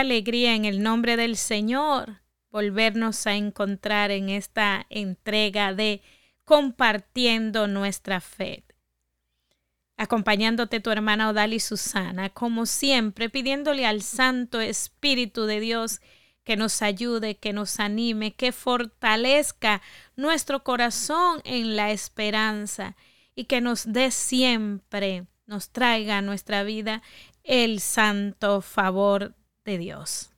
alegría en el nombre del Señor volvernos a encontrar en esta entrega de compartiendo nuestra fe. Acompañándote tu hermana Odali Susana, como siempre, pidiéndole al Santo Espíritu de Dios que nos ayude, que nos anime, que fortalezca nuestro corazón en la esperanza y que nos dé siempre, nos traiga a nuestra vida el santo favor de Dios.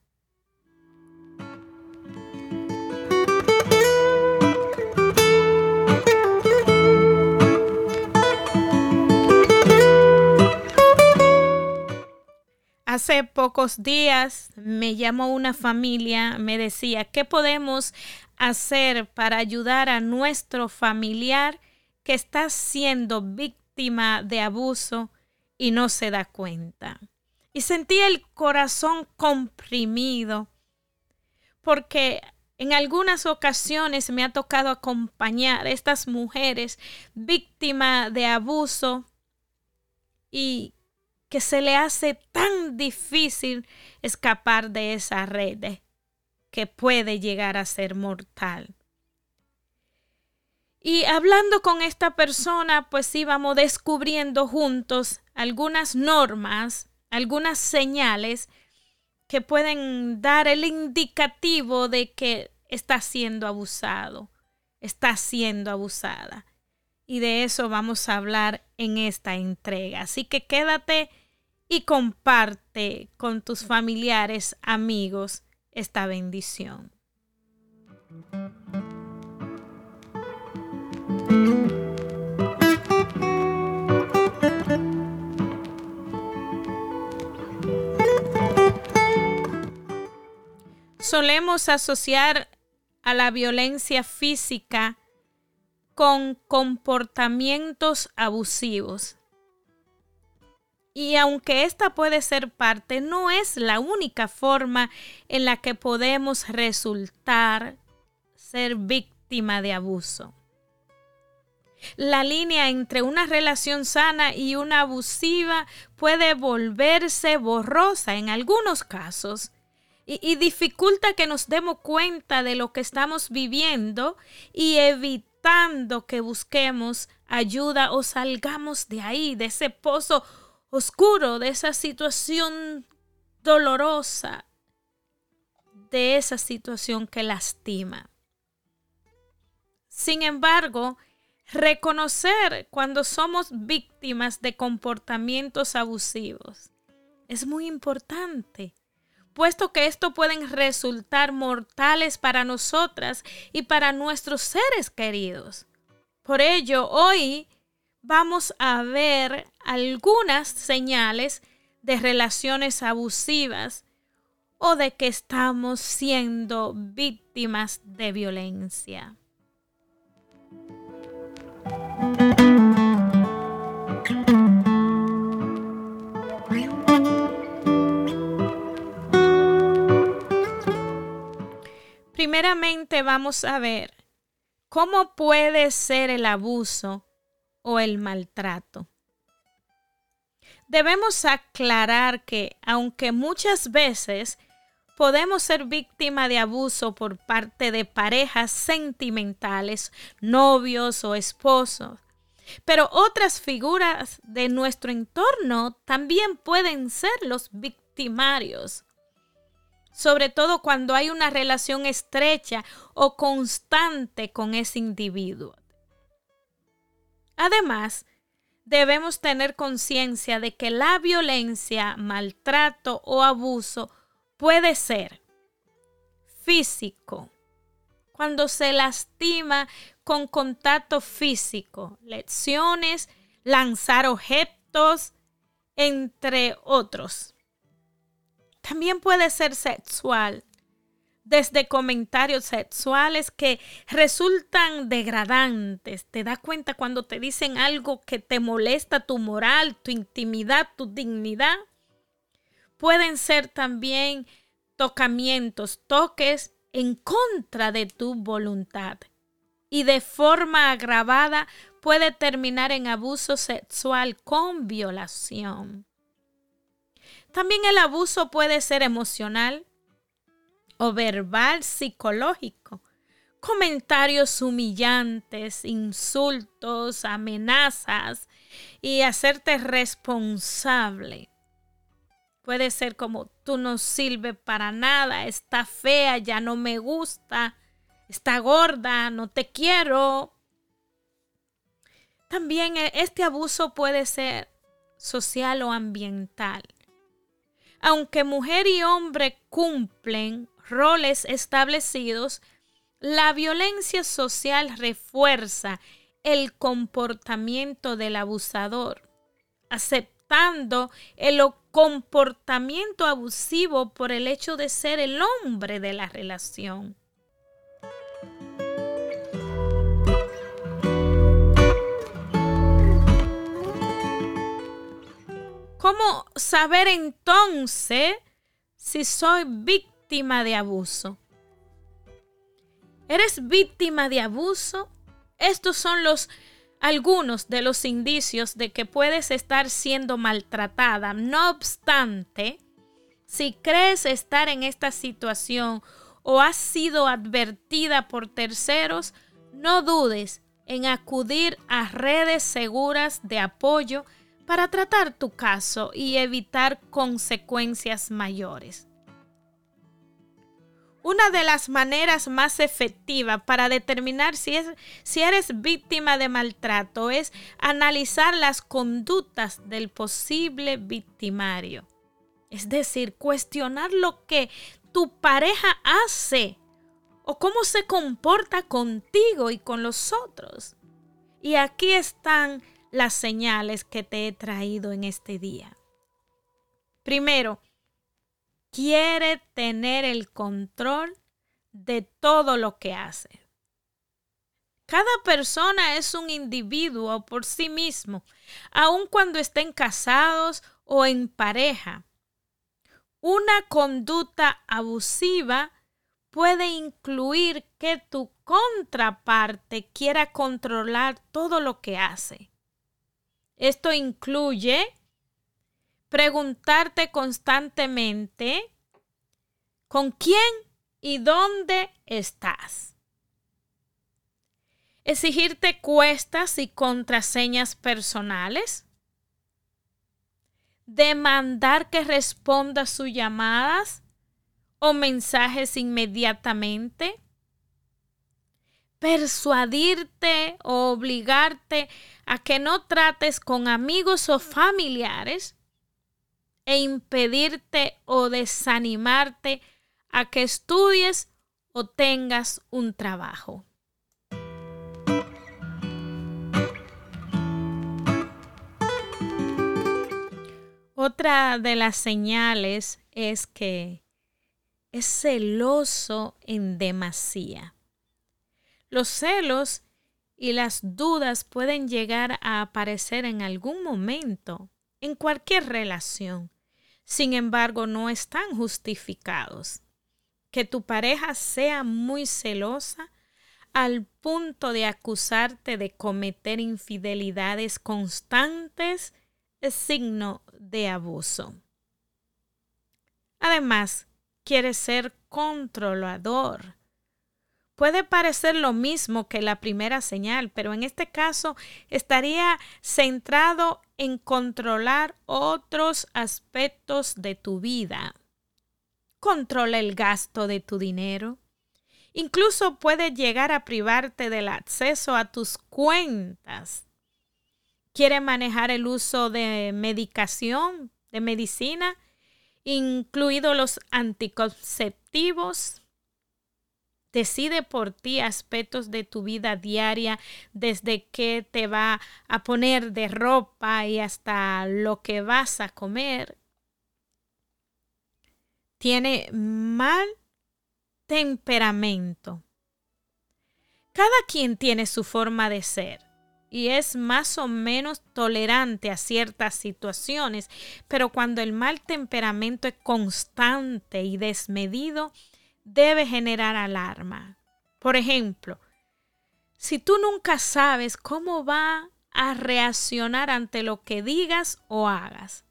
Hace pocos días me llamó una familia, me decía, ¿qué podemos hacer para ayudar a nuestro familiar que está siendo víctima de abuso y no se da cuenta? Y sentí el corazón comprimido porque en algunas ocasiones me ha tocado acompañar a estas mujeres víctimas de abuso y que se le hace tan difícil escapar de esa red que puede llegar a ser mortal. Y hablando con esta persona, pues íbamos descubriendo juntos algunas normas, algunas señales que pueden dar el indicativo de que está siendo abusado, está siendo abusada. Y de eso vamos a hablar en esta entrega. Así que quédate y comparte con tus familiares, amigos, esta bendición. Solemos asociar a la violencia física con comportamientos abusivos. Y aunque esta puede ser parte, no es la única forma en la que podemos resultar ser víctima de abuso. La línea entre una relación sana y una abusiva puede volverse borrosa en algunos casos y, dificulta que nos demos cuenta de lo que estamos viviendo y evitando que busquemos ayuda o salgamos de ahí, de ese pozo oscuro, de esa situación dolorosa, de esa situación que lastima. Sin embargo, reconocer cuando somos víctimas de comportamientos abusivos es muy importante, puesto que esto pueden resultar mortales para nosotras y para nuestros seres queridos. Por ello, hoy vamos a ver algunas señales de relaciones abusivas o de que estamos siendo víctimas de violencia. Primeramente vamos a ver cómo puede ser el abuso o el maltrato. Debemos aclarar que aunque muchas veces podemos ser víctima de abuso por parte de parejas sentimentales, novios o esposos, pero otras figuras de nuestro entorno también pueden ser los victimarios, sobre todo cuando hay una relación estrecha o constante con ese individuo. Además, debemos tener conciencia de que la violencia, maltrato o abuso puede ser físico, cuando se lastima con contacto físico, lecciones, lanzar objetos, entre otros. También puede ser sexual, desde comentarios sexuales que resultan degradantes. Te das cuenta cuando te dicen algo que te molesta tu moral, tu intimidad, tu dignidad. Pueden ser también tocamientos, toques en contra de tu voluntad. Y de forma agravada puede terminar en abuso sexual con violación. También el abuso puede ser emocional o verbal psicológico. Comentarios humillantes, insultos, amenazas y hacerte responsable. Puede ser como tú no sirves para nada, está fea, ya no me gusta, está gorda, no te quiero. También e, este abuso puede ser social o ambiental. Aunque mujer y hombre cumplen roles establecidos, la violencia social refuerza el comportamiento del abusador, aceptando el comportamiento abusivo por el hecho de ser el hombre de la relación. ¿Cómo saber entonces si soy víctima de abuso? ¿Eres víctima de abuso? Estos son los algunos de los indicios de que puedes estar siendo maltratada. No obstante, si crees estar en esta situación o has sido advertida por terceros, no dudes en acudir a redes seguras de apoyo para tratar tu caso y evitar consecuencias mayores. Una de las maneras más efectivas para determinar si, es, si eres víctima de maltrato es analizar las conductas del posible victimario. Es decir, cuestionar lo que tu pareja hace o cómo se comporta contigo y con los otros. Y aquí están las señales que te he traído en este día. Primero, quiere tener el control de todo lo que hace. Cada persona es un individuo por sí mismo, aun cuando estén casados o en pareja. Una conducta abusiva puede incluir que tu contraparte quiera controlar todo lo que hace. Esto incluye preguntarte constantemente con quién y dónde estás. Exigirte cuestas y contraseñas personales. Demandar que responda sus llamadas o mensajes inmediatamente persuadirte o obligarte a que no trates con amigos o familiares e impedirte o desanimarte a que estudies o tengas un trabajo. Otra de las señales es que es celoso en demasía. Los celos y las dudas pueden llegar a aparecer en algún momento, en cualquier relación. Sin embargo, no están justificados. Que tu pareja sea muy celosa al punto de acusarte de cometer infidelidades constantes es signo de abuso. Además, quiere ser controlador Puede parecer lo mismo que la primera señal, pero en este caso estaría centrado en controlar otros aspectos de tu vida. Controla el gasto de tu dinero. Incluso puede llegar a privarte del acceso a tus cuentas. Quiere manejar el uso de medicación, de medicina, incluidos los anticonceptivos Decide por ti aspectos de tu vida diaria, desde qué te va a poner de ropa y hasta lo que vas a comer. Tiene mal temperamento. Cada quien tiene su forma de ser y es más o menos tolerante a ciertas situaciones, pero cuando el mal temperamento es constante y desmedido, debe generar alarma. Por ejemplo, si tú nunca sabes cómo va a reaccionar ante lo que digas o hagas,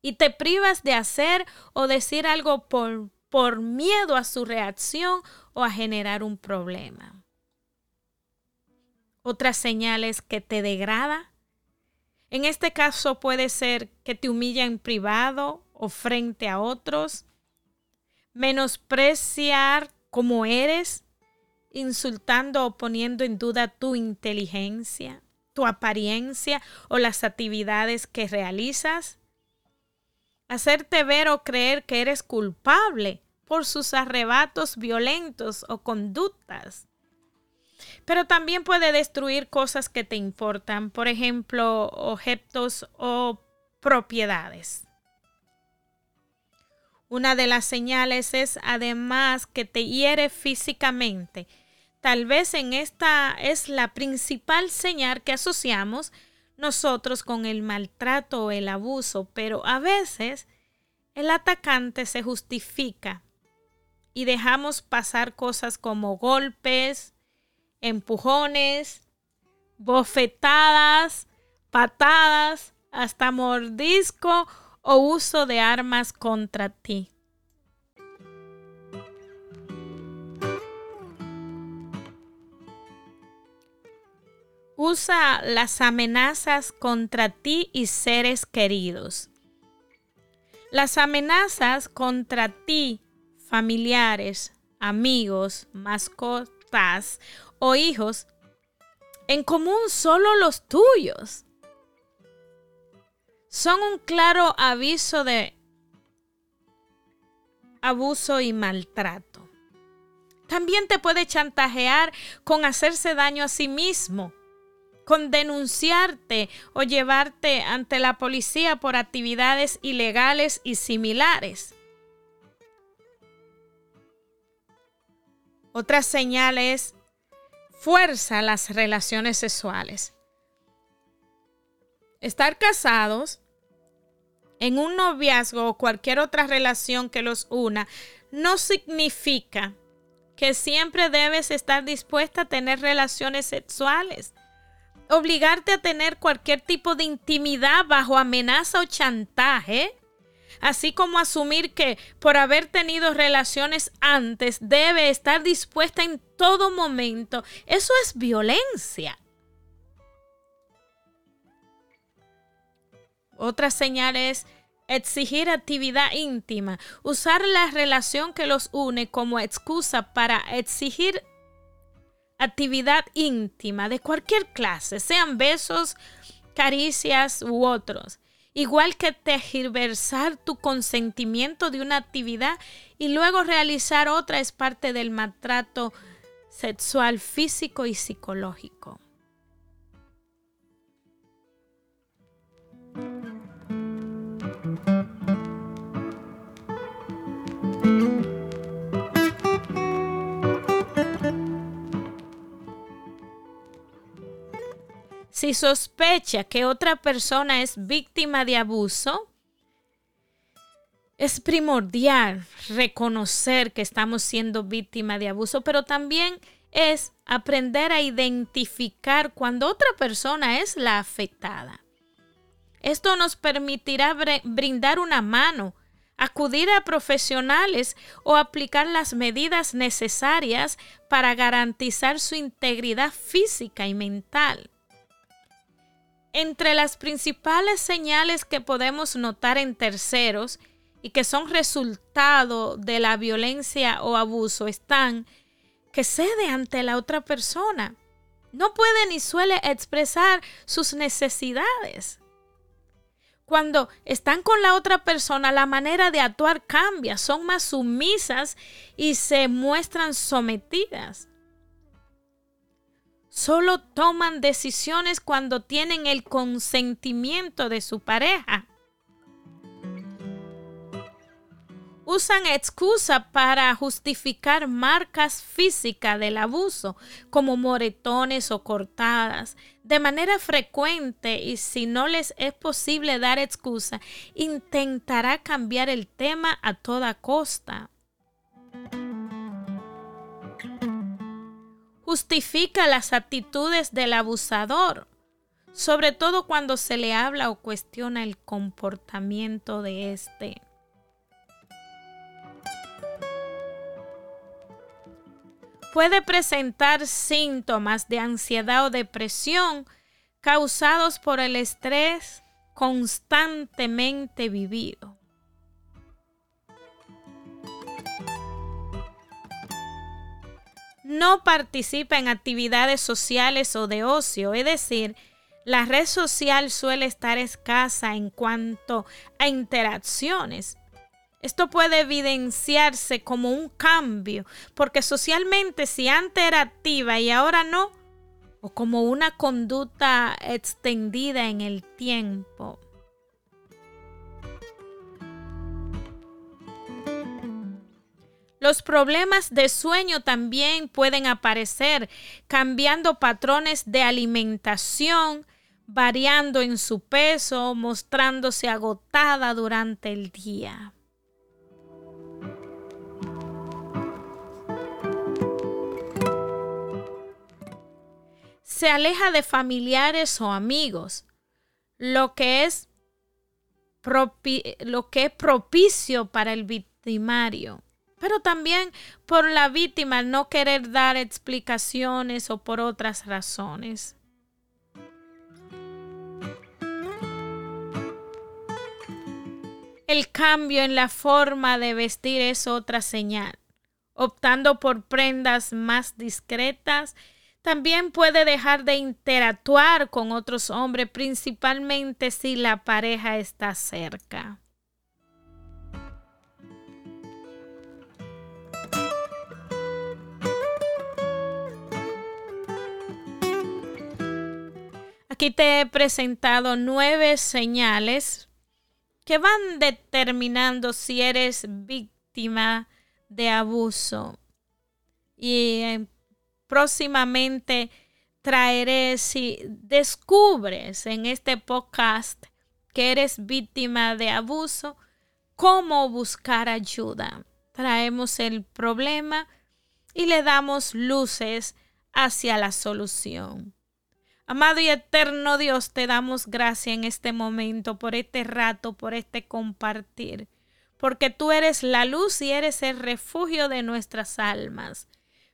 y te privas de hacer o decir algo por, por miedo a su reacción o a generar un problema. Otra señal es que te degrada. En este caso puede ser que te humilla en privado o frente a otros, menospreciar como eres, insultando o poniendo en duda tu inteligencia, tu apariencia o las actividades que realizas, hacerte ver o creer que eres culpable por sus arrebatos violentos o conductas. Pero también puede destruir cosas que te importan, por ejemplo, objetos o propiedades. Una de las señales es además que te hiere físicamente. Tal vez en esta es la principal señal que asociamos nosotros con el maltrato o el abuso, pero a veces el atacante se justifica y dejamos pasar cosas como golpes, empujones, bofetadas, patadas, hasta mordisco o uso de armas contra ti. Usa las amenazas contra ti y seres queridos. Las amenazas contra ti, familiares, amigos, mascotas o hijos, en común solo los tuyos son un claro aviso de abuso y maltrato. También te puede chantajear con hacerse daño a sí mismo, con denunciarte o llevarte ante la policía por actividades ilegales y similares. Otra señal es fuerza las relaciones sexuales. Estar casados en un noviazgo o cualquier otra relación que los una no significa que siempre debes estar dispuesta a tener relaciones sexuales. Obligarte a tener cualquier tipo de intimidad bajo amenaza o chantaje, así como asumir que por haber tenido relaciones antes debe estar dispuesta en todo momento, eso es violencia. Otra señal es exigir actividad íntima, usar la relación que los une como excusa para exigir actividad íntima de cualquier clase, sean besos, caricias u otros. Igual que tergiversar tu consentimiento de una actividad y luego realizar otra es parte del maltrato sexual físico y psicológico. Si sospecha que otra persona es víctima de abuso, es primordial reconocer que estamos siendo víctima de abuso, pero también es aprender a identificar cuando otra persona es la afectada. Esto nos permitirá brindar una mano, acudir a profesionales o aplicar las medidas necesarias para garantizar su integridad física y mental. Entre las principales señales que podemos notar en terceros y que son resultado de la violencia o abuso están que cede ante la otra persona. No puede ni suele expresar sus necesidades. Cuando están con la otra persona, la manera de actuar cambia, son más sumisas y se muestran sometidas. Solo toman decisiones cuando tienen el consentimiento de su pareja. usan excusa para justificar marcas físicas del abuso, como moretones o cortadas, de manera frecuente y si no les es posible dar excusa, intentará cambiar el tema a toda costa. Justifica las actitudes del abusador sobre todo cuando se le habla o cuestiona el comportamiento de éste. Puede presentar síntomas de ansiedad o depresión causados por el estrés constantemente vivido. No participa en actividades sociales o de ocio, es decir, la red social suele estar escasa en cuanto a interacciones. Esto puede evidenciarse como un cambio, porque socialmente si antes era activa y ahora no, o como una conducta extendida en el tiempo. Los problemas de sueño también pueden aparecer, cambiando patrones de alimentación, variando en su peso, mostrándose agotada durante el día. Se aleja de familiares o amigos, lo que es, lo que es propicio para el victimario pero también por la víctima no querer dar explicaciones o por otras razones. El cambio en la forma de vestir es otra señal. Optando por prendas más discretas, también puede dejar de interactuar con otros hombres, principalmente si la pareja está cerca. Aquí te he presentado nueve señales que van determinando si eres víctima de abuso. Y eh, próximamente traeré, si descubres en este podcast que eres víctima de abuso, cómo buscar ayuda. Traemos el problema y le damos luces hacia la solución. Amado y eterno Dios, te damos gracias en este momento, por este rato, por este compartir, porque tú eres la luz y eres el refugio de nuestras almas.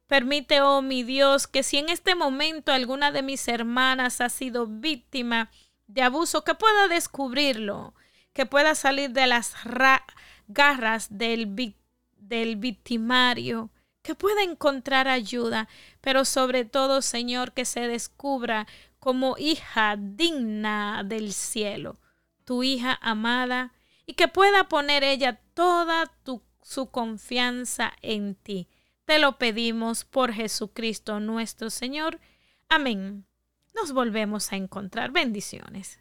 Permite, oh mi Dios, que si en este momento alguna de mis hermanas ha sido víctima de abuso, que pueda descubrirlo, que pueda salir de las garras del victimario, que pueda encontrar ayuda, pero sobre todo, Señor, que se descubra como hija digna del cielo, tu hija amada, y que pueda poner ella toda su confianza en ti. Te lo pedimos por Jesucristo nuestro Señor. Amén. Nos volvemos a encontrar. Bendiciones.